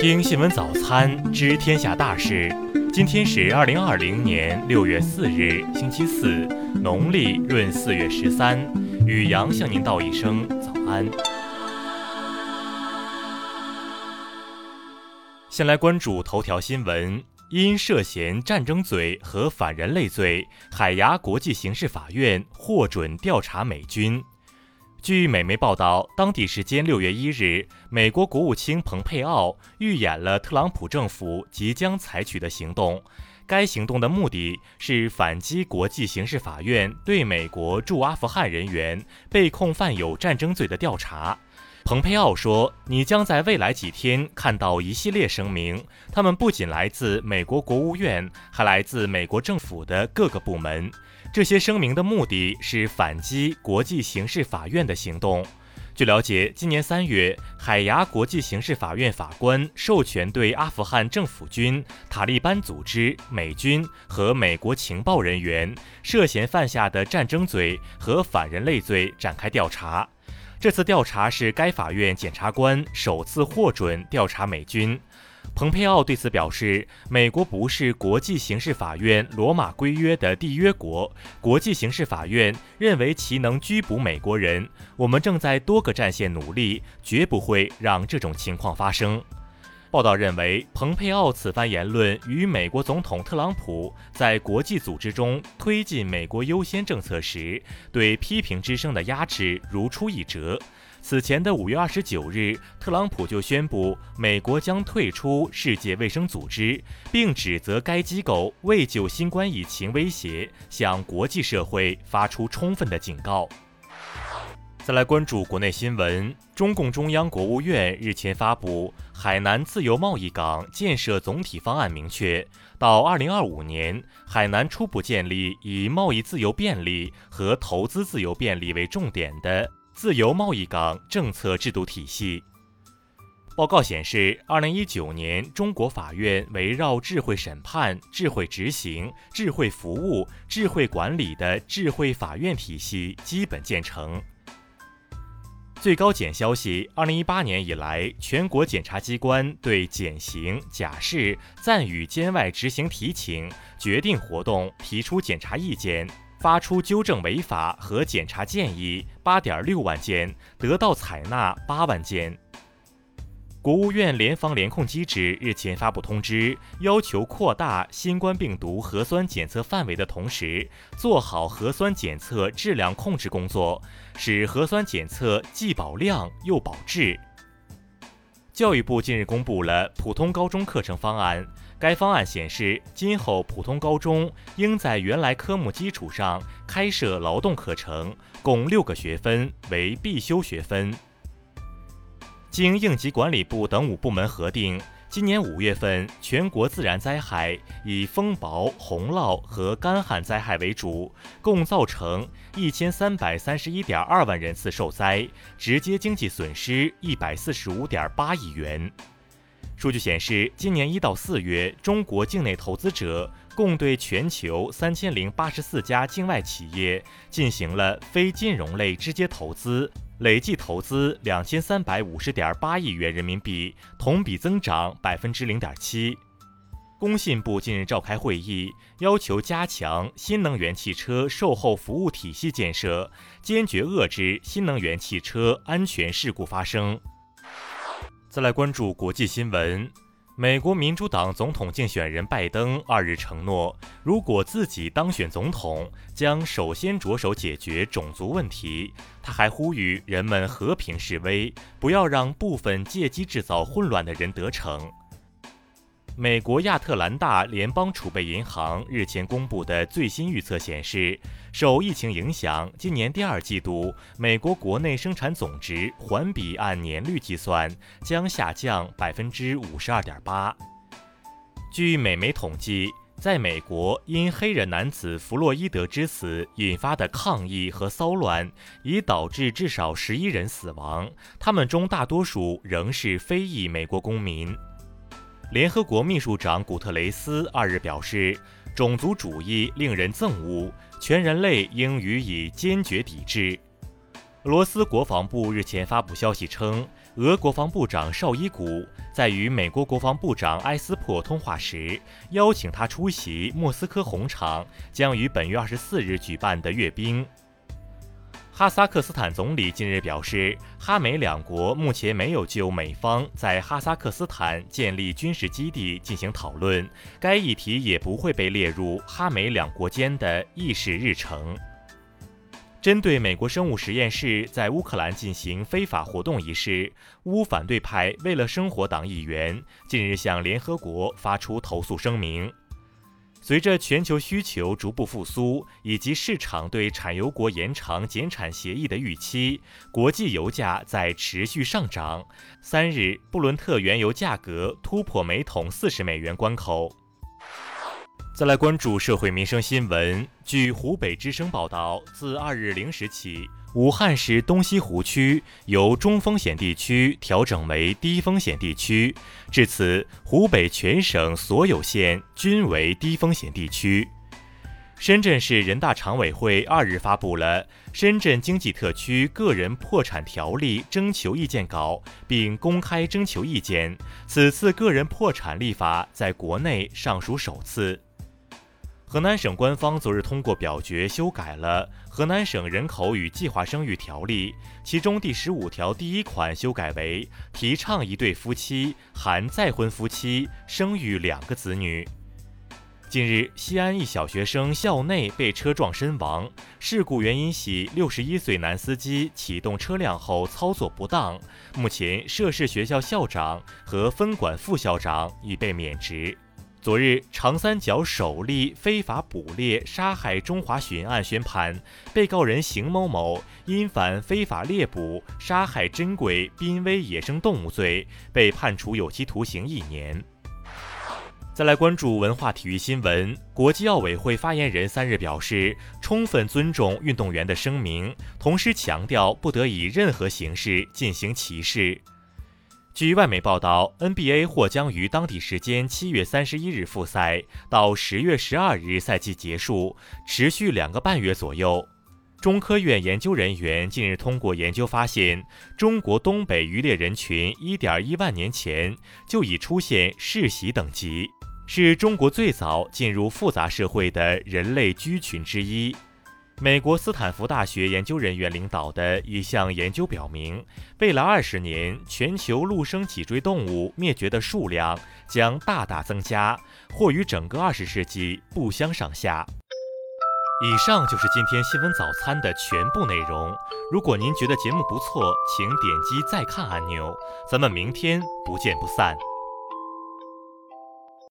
听新闻早餐知天下大事。今天是二零二零年六月四日，星期四，农历闰四月十三。雨阳向您道一声早安。先来关注头条新闻：因涉嫌战争罪和反人类罪，海牙国际刑事法院获准调查美军。据美媒报道，当地时间六月一日，美国国务卿蓬佩奥预演了特朗普政府即将采取的行动。该行动的目的是反击国际刑事法院对美国驻阿富汗人员被控犯有战争罪的调查。蓬佩奥说：“你将在未来几天看到一系列声明，他们不仅来自美国国务院，还来自美国政府的各个部门。这些声明的目的是反击国际刑事法院的行动。”据了解，今年三月，海牙国际刑事法院法官授权对阿富汗政府军、塔利班组织、美军和美国情报人员涉嫌犯下的战争罪和反人类罪展开调查。这次调查是该法院检察官首次获准调查美军。蓬佩奥对此表示：“美国不是国际刑事法院罗马规约的缔约国，国际刑事法院认为其能拘捕美国人。我们正在多个战线努力，绝不会让这种情况发生。”报道认为，蓬佩奥此番言论与美国总统特朗普在国际组织中推进“美国优先”政策时对批评之声的压制如出一辙。此前的五月二十九日，特朗普就宣布美国将退出世界卫生组织，并指责该机构未就新冠疫情威胁向国际社会发出充分的警告。再来关注国内新闻。中共中央、国务院日前发布《海南自由贸易港建设总体方案》，明确到二零二五年，海南初步建立以贸易自由便利和投资自由便利为重点的自由贸易港政策制度体系。报告显示，二零一九年，中国法院围绕智慧审判、智慧执行、智慧服务、智慧管理的智慧法院体系基本建成。最高检消息，二零一八年以来，全国检察机关对减刑、假释、暂予监外执行提请、决定活动提出检察意见，发出纠正违法和检察建议八点六万件，得到采纳八万件。国务院联防联控机制日前发布通知，要求扩大新冠病毒核酸检测范围的同时，做好核酸检测质量控制工作，使核酸检测既保量又保质。教育部近日公布了普通高中课程方案，该方案显示，今后普通高中应在原来科目基础上开设劳动课程，共六个学分为必修学分。经应急管理部等五部门核定，今年五月份全国自然灾害以风雹、洪涝和干旱灾害为主，共造成一千三百三十一点二万人次受灾，直接经济损失一百四十五点八亿元。数据显示，今年一到四月，中国境内投资者共对全球三千零八十四家境外企业进行了非金融类直接投资。累计投资两千三百五十点八亿元人民币，同比增长百分之零点七。工信部近日召开会议，要求加强新能源汽车售后服务体系建设，坚决遏制新能源汽车安全事故发生。再来关注国际新闻。美国民主党总统竞选人拜登二日承诺，如果自己当选总统，将首先着手解决种族问题。他还呼吁人们和平示威，不要让部分借机制造混乱的人得逞。美国亚特兰大联邦储备银行日前公布的最新预测显示，受疫情影响，今年第二季度美国国内生产总值环比按年率计算将下降百分之五十二点八。据美媒统计，在美国因黑人男子弗洛伊德之死引发的抗议和骚乱，已导致至少十一人死亡，他们中大多数仍是非裔美国公民。联合国秘书长古特雷斯二日表示，种族主义令人憎恶，全人类应予以坚决抵制。俄罗斯国防部日前发布消息称，俄国防部长绍伊古在与美国国防部长埃斯珀通话时，邀请他出席莫斯科红场将于本月二十四日举办的阅兵。哈萨克斯坦总理近日表示，哈美两国目前没有就美方在哈萨克斯坦建立军事基地进行讨论，该议题也不会被列入哈美两国间的议事日程。针对美国生物实验室在乌克兰进行非法活动一事，乌反对派为了生活党议员近日向联合国发出投诉声明。随着全球需求逐步复苏，以及市场对产油国延长减产协议的预期，国际油价在持续上涨。三日，布伦特原油价格突破每桶四十美元关口。再来关注社会民生新闻。据湖北之声报道，自二日零时起，武汉市东西湖区由中风险地区调整为低风险地区，至此，湖北全省所有县均为低风险地区。深圳市人大常委会二日发布了《深圳经济特区个人破产条例》征求意见稿，并公开征求意见。此次个人破产立法在国内尚属首次。河南省官方昨日通过表决修改了《河南省人口与计划生育条例》，其中第十五条第一款修改为提倡一对夫妻含再婚夫妻生育两个子女。近日，西安一小学生校内被车撞身亡，事故原因系六十一岁男司机启动车辆后操作不当。目前，涉事学校校长和分管副校长已被免职。昨日，长三角首例非法捕猎杀害中华鲟案宣判，被告人邢某某因犯非法猎捕、杀害珍贵濒危野生动物罪，被判处有期徒刑一年。再来关注文化体育新闻，国际奥委会发言人三日表示，充分尊重运动员的声明，同时强调不得以任何形式进行歧视。据外媒报道，NBA 或将于当地时间七月三十一日复赛，到十月十二日赛季结束，持续两个半月左右。中科院研究人员近日通过研究发现，中国东北渔猎人群一点一万年前就已出现世袭等级，是中国最早进入复杂社会的人类居群之一。美国斯坦福大学研究人员领导的一项研究表明，未来二十年全球陆生脊椎动物灭绝的数量将大大增加，或与整个二十世纪不相上下。以上就是今天新闻早餐的全部内容。如果您觉得节目不错，请点击再看按钮。咱们明天不见不散。